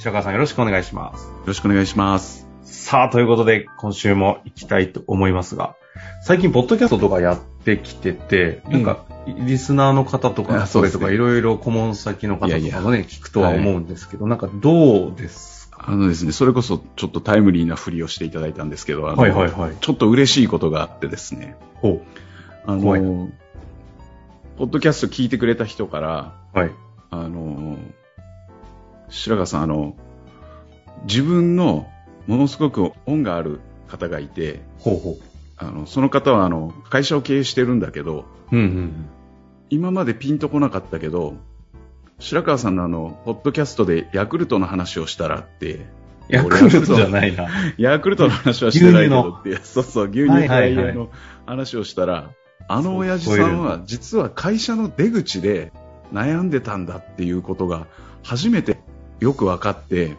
白川さんよろしくお願いします。よろしくお願いします。さあ、ということで、今週も行きたいと思いますが、最近、ポッドキャストとかやってきてて、なんか、リスナーの方とか、あそうですねとか、いろいろ顧問先の方とかもね、いやいや聞くとは思うんですけど、なんか、どうですか？あのですね、それこそちょっとタイムリーなふりをしていただいたんですけど、はいはいはい。ちょっと嬉しいことがあってですね、ほあ怖いの、ポッドキャスト聞いてくれた人から、う。はい。あの、白川さん、あの、自分のものすごく恩がある方がいて、ほうほあの、その方はあの、会社を経営してるんだけど、う。うんうん今までピンとこなかったけど、白川さんのあの、ポッドキャストでヤクルトの話をしたらって、ヤクルトじゃないな。ヤクルトの話はしてないけど牛って、そうそう、牛乳フライヤーの話をしたら、あの親父さんは実は会社の出口で悩んでたんだっていうことが初めてよく分かって、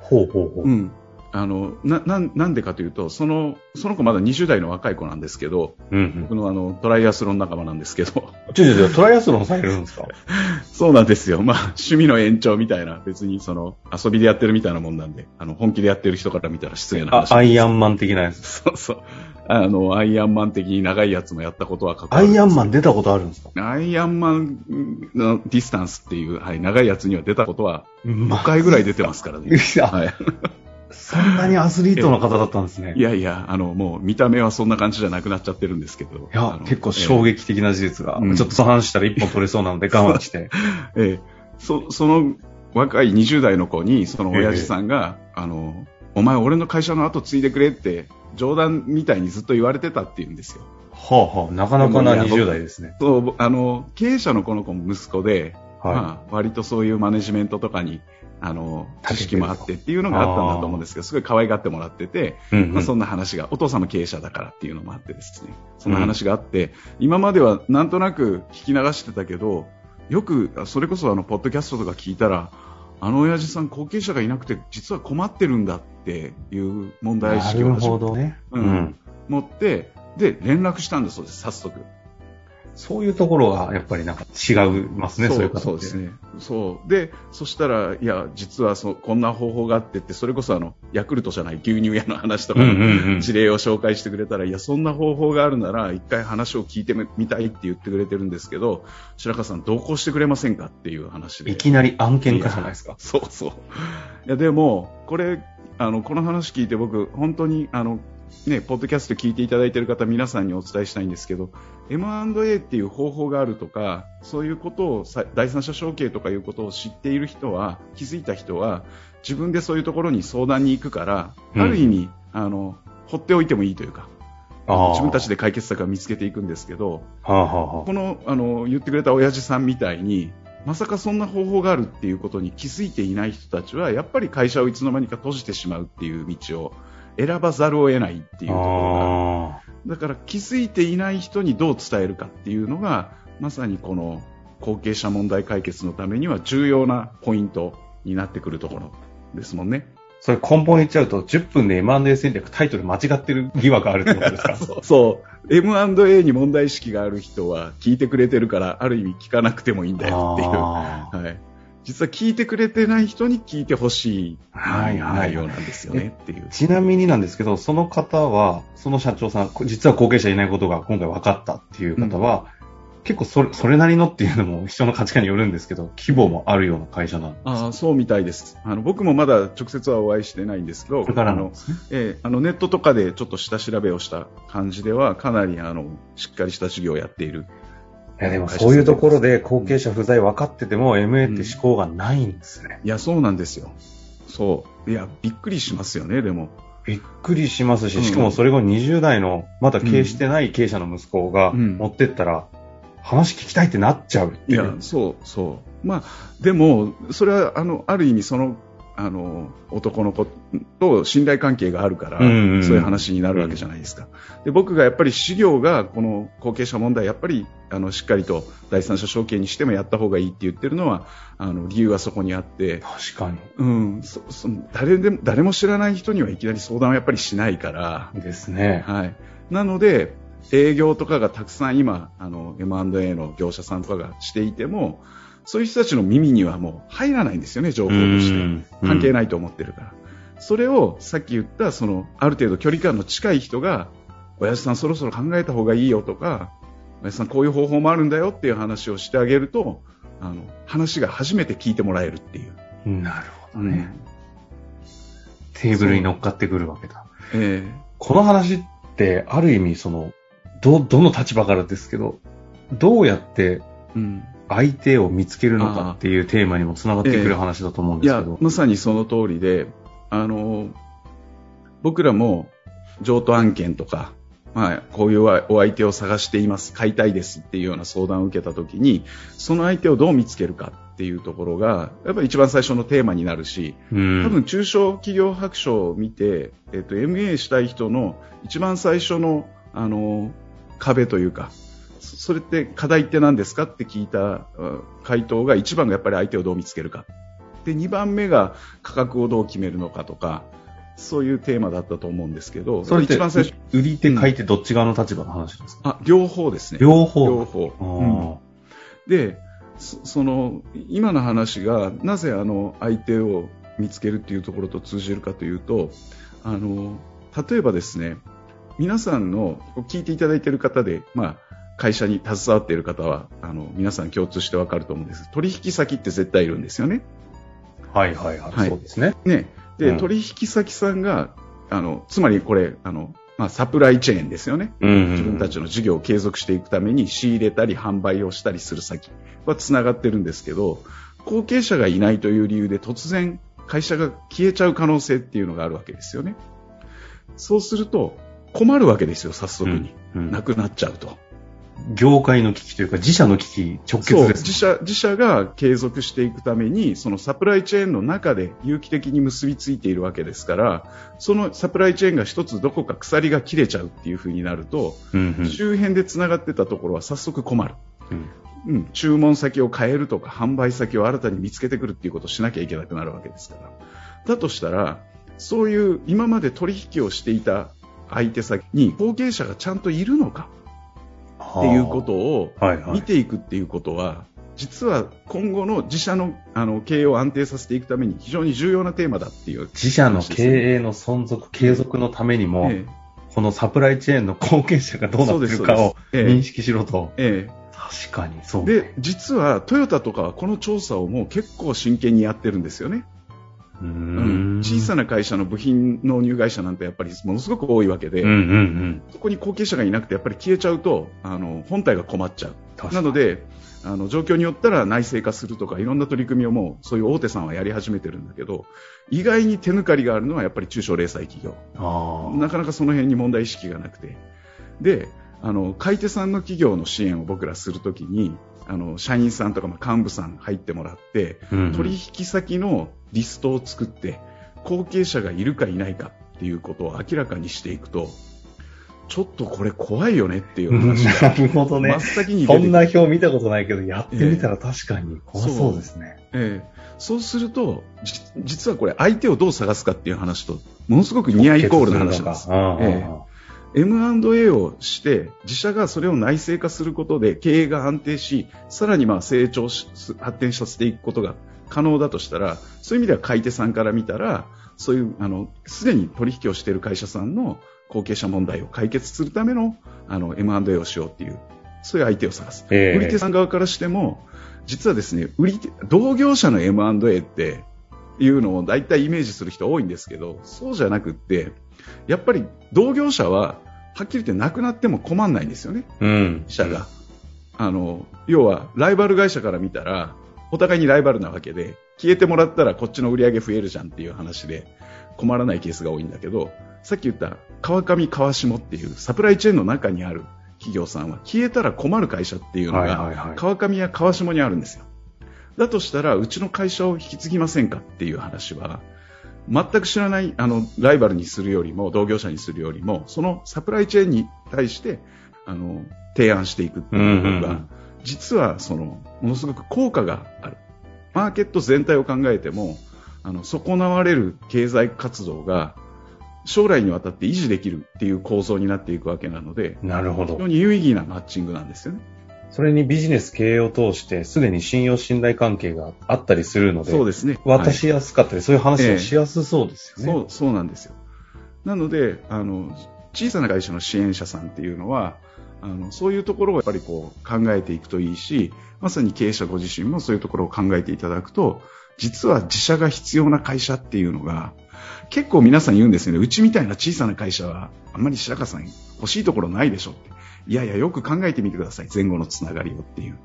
ほうほうほう。うん。あの、な、なんなんでかというと、その、その子まだ20代の若い子なんですけど、うんうん。僕のあの、トライアスロン仲間なんですけど、ちょちょちょ、トライアスロンされるんですか？そうなんですよ。まあ、趣味の延長みたいな、別にその、遊びでやってるみたいなもんなんで、あの、本気でやってる人から見たら失礼なあ話。アイアンマン的なやつ。そうそう。あの、アイアンマン的に長いやつもやったことは関わアイアンマン出たことあるんですか？アイアンマンのディスタンスっていう、はい、長いやつには出たことはま5回ぐらい出てますからね。いやはい。そんなにアスリートの方だったんですね。いやいや、あの、もう見た目はそんな感じじゃなくなっちゃってるんですけど。いや結構衝撃的な事実が、うんちょっとその話したら一本取れそうなので我慢して。ええええそ、その若い20代の子に、その親父さんが、あの、お前俺の会社の後継いでくれって、冗談みたいにずっと言われてたって言うんですよ。はあはあ、なかなかなでもいや20代ですね。そう、あの、経営者のこの子も息子で、はまあ、割とそういうマネジメントとかに、あの、知識もあってっていうのがあったんだと思うんですけど、すごい可愛がってもらってて、い。うん、まあ、そうんな話が、お父さんも経営者だからっていうのもあってですね、そんな話があって、今まではなんとなく聞き流してたけど、よく、それこそあの、ポッドキャストとか聞いたら、あの親父さん後継者がいなくて、実は困ってるんだっていう問題意識を。ううんん。持って、で、連絡したんだそうです、早速。そういうところがやっぱりなんか違いますね、そういう方ですね。そう。で、そしたら、いや、実はそうこんな方法があってって、それこそあの、ヤクルトじゃない牛乳屋の話とか。事例を紹介してくれたら、いや、そんな方法があるなら、一回話を聞いてみたいって言ってくれてるんですけど、白川さん同行してくれませんかっていう話で。いきなり案件化じゃないですか。そうそう。いや、でも、これ、あの、この話聞いて僕、本当に、あの、ね、ポッドキャスト聞いていただいている方、皆さんにお伝えしたいんですけど、M&A っていう方法があるとか、そういうことをさ、第三者承継とかいうことを知っている人は、気づいた人は、自分でそういうところに相談に行くから、うん。ある意味、あの、放っておいてもいいというか、自分たちで解決策を見つけていくんですけど、はあはあはあ。このあの言ってくれた親父さんみたいにまさかそんな方法があるっていうことに気づいていない人たちはやっぱり会社をいつの間にか閉じてしまうっていう道を選ばざるを得ないっていうところがあだから気づいていない人にどう伝えるかっていうのがまさにこの後継者問題解決のためには重要なポイントになってくるところですもんね。ーそれ根本言っちゃうと、10分で M&A 戦略タイトル間違ってる疑惑あるってことですか？そう。M&A に問題意識がある人は聞いてくれてるから、ある意味聞かなくてもいいんだよっていう。はい。実は聞いてくれてない人に聞いてほしいはいはい内容なんですよねっていう。ちなみになんですけど、その方は、その社長さん、こ実は後継者いないことが今回分かったっていう方は、結構それ、それなりのっていうのも人の価値観によるんですけど、規模もあるような会社なんです。ああ、そうみたいです。あの、僕もまだ直接はお会いしてないんですけど、これからあの、えあの、ネットとかでちょっと下調べをした感じでは、かなり、あの、しっかりした事業をやっている。いやでもそういうところで後継者不在分かってても MA って思考がないんですね。いや、そうなんですよ。そう。いや、びっくりしますよね、でも。びっくりしますし、うんしかもそれが20代の、まだ経営してない経営者の息子がうん持ってったら、話聞きたいってなっちゃうっていう。いや、そう、そう。まあ、でも、それは、あの、ある意味、その、あの男の子と信頼関係があるから、そういう話になるわけじゃないですか。で僕がやっぱり事業がこの後継者問題やっぱりあのしっかりと第三者承継にしてもやった方がいいって言ってるのはあの理由はそこにあって、確かうん、そそ誰でも誰も知らない人にはいきなり相談はやっぱりしないから、に。ですね。はい、なので営業とかがたくさん今あの M&A の業者さんとかがしていてもそういう人たちの耳にはもう入らないんですよね情報として。関係い。ないと思ってるから、それをさっき言ったそのある程度距離感の近い人が親父さんそろそろ考えた方がいいよとか親父さんこういう方法もあるんだよっていう話をしてあげるとあの話が初めて聞いてもらえるっていう、なるほどね。テーブルに乗っかってくるわけだ。えこの話って、ある意味、その、ど、どの立場からですけど、どうやってえうん相手を見つけるのかっていうテーマにもつながってくる話だと思うんですけど。まさにその通りであの僕らも譲渡案件とか、まあ、こういうお相手を探しています買いたいですっていうような相談を受けた時にその相手をどう見つけるかっていうところがやっぱり一番最初のテーマになるしうん多分中小企業白書を見て、えっと、MA したい人の一番最初のあの壁というかそそれって課題って何ですかって聞いたあ回答が一番がやっぱり相手をどう見つけるか。で2番目が価格をどう決めるのかとかそういうテーマだったと思うんですけどそれ一番最初売り手買い手どっち側の立場の話ですか、あ両方ですね。両方。両方、うん。でそその今の話がなぜあの相手を見つけるっていうところと通じるかというとあの例えばですね皆さんの聞いていただいている方で、まあ、会社に携わっている方はあの皆さん共通してわかると思うんです。取引先って絶対いるんですよね。はいはいはい。はい。そうですね。ね。で、うん。取引先さんがあのつまりこれあの、まあ、サプライチェーンですよね。うんうん自分たちの事業を継続していくために仕入れたり販売をしたりする先はつながってるんですけど後継者がいないという理由で突然会社が消えちゃう可能性っていうのがあるわけですよね。そうすると困るわけですよ早速に、うん。なくなっちゃうと業界の危機というか、自社の危機直結です。そう自社自社が継続していくためにそのサプライチェーンの中で有機的に結びついているわけですからそのサプライチェーンが一つどこか鎖が切れちゃうっていう風になると、うんうん。周辺でつながってたところは早速困る、うん。うん、注文先を変えるとか販売先を新たに見つけてくるっていうことをしなきゃいけなくなるわけですから。だとしたらそういう今まで取引をしていた相手先に後継者がちゃんといるのかっていうことを見ていくっていうことは、実は今後の自社のあの経営を安定させていくために非常に重要なテーマだっていう自社の経営の存続、継続のためにも、えこのサプライチェーンの後継者がどうなってるかを認識しろと。ええ確かに、そう。えで実はトヨタとかはこの調査をもう結構真剣にやってるんですよね。うん。ん小さな会社の部品納入会社なんてやっぱりものすごく多いわけで、うんうんうん。そこに後継者がいなくてやっぱり消えちゃうとあの本体が困っちゃう。なのであの状況によったら内製化するとかいろんな取り組みをもうそういう大手さんはやり始めてるんだけど意外に手抜かりがあるのはやっぱり中小零細企業。あなかなかその辺に問題意識がなくて。であの買い手さんの企業の支援を僕らするときにあの社員さんとかまあ幹部さん入ってもらってあ。うん取引先のリストを作って後継者がいるかいないかっていうことを明らかにしていくとちょっとこれ怖いよねっていううん話 ながるほどね真っ。先に出そんな表見たことないけど、やってみたら確かに怖そうですね。ええそうするとじ実はこれ相手をどう探すかっていう話とものすごくニアイコールな話なんです。M&A をして自社がそれを内製化することで経営が安定しさらにまあ成長し発展させていくことが可能だとしたらそういう意味では買い手さんから見たらそういうあのすでに取引をしている会社さんの後継者問題を解決するためのあの M&A をしようっていうそういう相手を探す、ええ。売り手さん側からしても実はですね売り手同業者の M&A っていうのを大体イメージする人多いんですけどそうじゃなくってやっぱり同業者ははっきり言ってなくなっても困らないんですよね、うん。社が。あの要はライバル会社から見たらお互いにライバルなわけで消えてもらったらこっちの売り上げ増えるじゃんっていう話で困らないケースが多いんだけどさっき言った川上川下っていうサプライチェーンの中にある企業さんは消えたら困る会社っていうのが川上や川下にあるんですよ。だとしたら、うちの会社を引き継ぎませんかっていう話は、全く知らないあのライバルにするよりも、同業者にするよりも、そのサプライチェーンに対してあの提案していくっていうことが、実はそのものすごく効果がある。マーケット全体を考えても、あの損なわれる経済活動が将来にわたって維持できるっていう構造になっていくわけなので、なるほど。非常に有意義なマッチングなんですよね。それにビジネス経営を通して、すでに信用信頼関係があったりするので、そうですね。渡しやすかったり、はい、そういう話をしやすそうですよね。そう、そうなんですよ。なので、あの、小さな会社の支援者さんっていうのは、あのそういうところをやっぱりこう考えていくといいし、まさに経営者ご自身もそういうところを考えていただくと、実は自社が必要な会社っていうのが、結構皆さん言うんですよね。うちみたいな小さな会社は、あんまり白川さん欲しいところないでしょって。いやいや、よく考えてみてください。前後のつながりをっていう。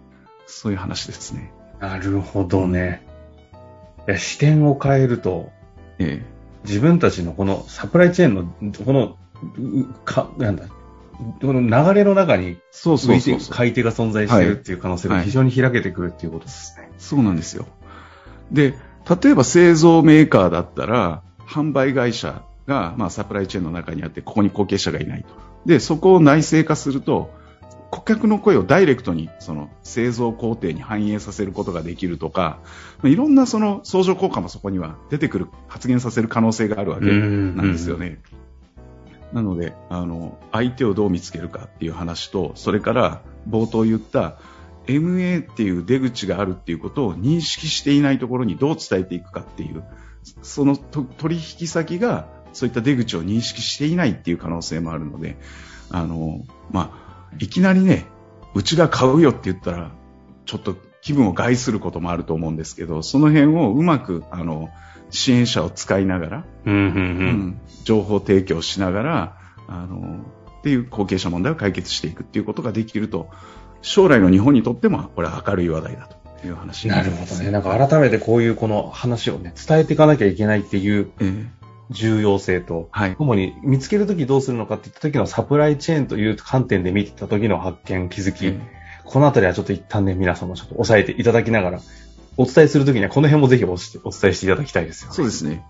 そういう話ですね。なるほどね。いや視点を変えると、ええ、自分たちのこのサプライチェーンの、この、か、なんだ、この流れの中に、そうそうそう買い手が存在しているっていう可能性が非常に開けてくるっていうことですね。はい、そうなんですよ。で、例えば製造メーカーだったら、販売会社が、まあ、サプライチェーンの中にあって、ここに後継者がいないと。で、そこを内製化すると、顧客の声をダイレクトにその製造工程に反映させることができるとか、いろんなその相乗効果もそこには出てくる、発現させる可能性があるわけなんですよね。なので、あの、相手をどう見つけるかっていう話と、それから冒頭言った MA っていう出口があるっていうことを認識していないところにどう伝えていくかっていう、その取引先がそういった出口を認識していないっていう可能性もあるので、あの、まあ、いきなりね、うちが買うよって言ったら、ちょっと気分を害することもあると思うんですけど、その辺をうまく、あの、支援者を使いながら、うんうんうん、情報提供しながら、あの、っていう後継者問題を解決していくっていうことができると、将来の日本にとっても、これは明るい話題だという話なるほどね。なんか改めてこういうこの話をね、伝えていかなきゃいけないっていう重要性と、はい、主に見つけるときどうするのかっていった時のサプライチェーンという観点で見てた時の発見、気づき、えー、このあたりはちょっと一旦ね、皆さんもちょっと押さえていただきながら、お伝えするときにはこの辺もぜひお伝えしていただきたいですよね。そうですね。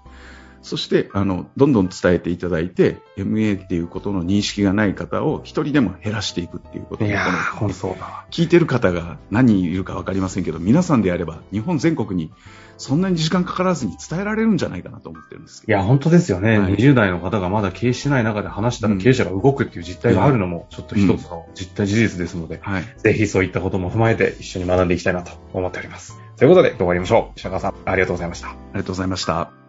そして、あの、どんどん伝えていただいて、MA っていうことの認識がない方を一人でも減らしていくっていうこといやー、本当そうだ。聞いてる方が何人いるかわかりませんけど、皆さんであれば、日本全国にそんなに時間かからずに伝えられるんじゃないかなと思ってるんですいや、本当ですよね。はい、20代の方がまだ経営してない中で話したら経営者が動くっていう実態があるのも、ちょっと一つの実態事実ですので、うんはい、ぜひそういったことも踏まえて一緒に学んでいきたいなと思っております。ということで、今日終わりましょう。石川さん、ありがとうございました。ありがとうございました。